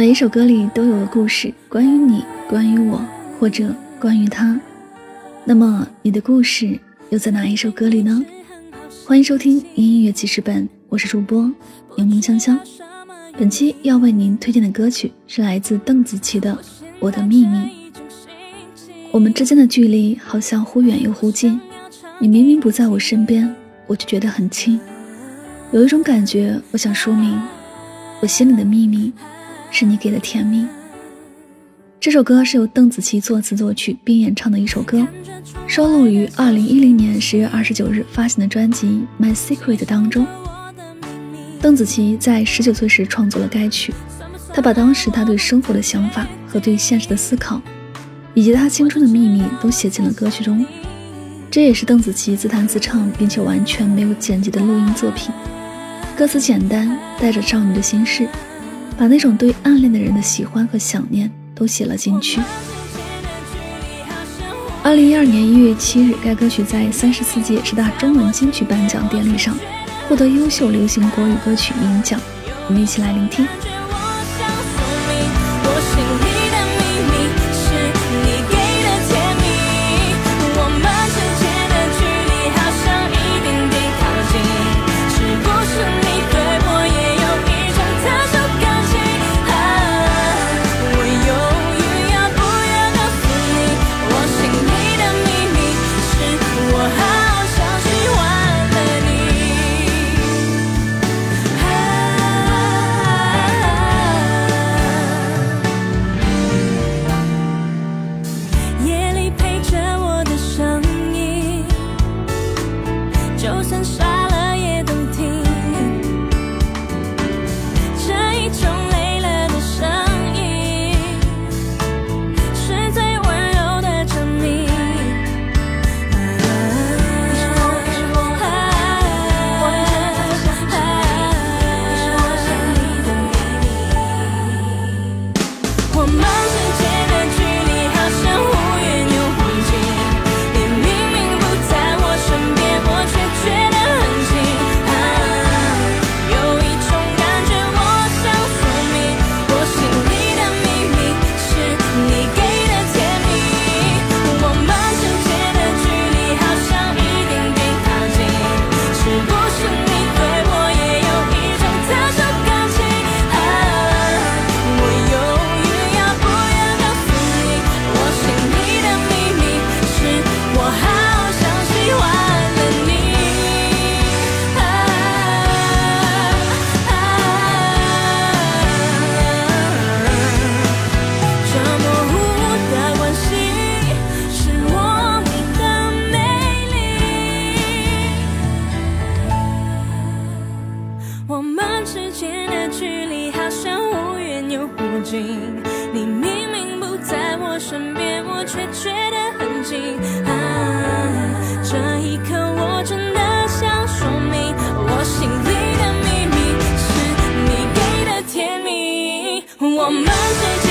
每一首歌里都有个故事，关于你，关于我，或者关于他。那么，你的故事又在哪一首歌里呢？欢迎收听音乐记事本，我是主播柠檬香香。本期要为您推荐的歌曲是来自邓紫棋的《我的秘密》。我们之间的距离好像忽远又忽近，你明明不在我身边，我就觉得很亲。有一种感觉，我想说明，我心里的秘密。是你给的甜蜜。这首歌是由邓紫棋作词作曲并演唱的一首歌，收录于二零一零年十月二十九日发行的专辑《My Secret》当中。邓紫棋在十九岁时创作了该曲，她把当时她对生活的想法和对现实的思考，以及她青春的秘密都写进了歌曲中。这也是邓紫棋自弹自唱并且完全没有剪辑的录音作品。歌词简单，带着少女的心事。把那种对暗恋的人的喜欢和想念都写了进去。二零一二年一月七日，该歌曲在三十四届十大中文金曲颁奖典礼上获得优秀流行国语歌曲银奖。我们一起来聆听。像无缘又无尽。你明明不在我身边，我却觉得很近。啊，这一刻我真的想说明，我心里的秘密是你给的甜蜜，我们之间。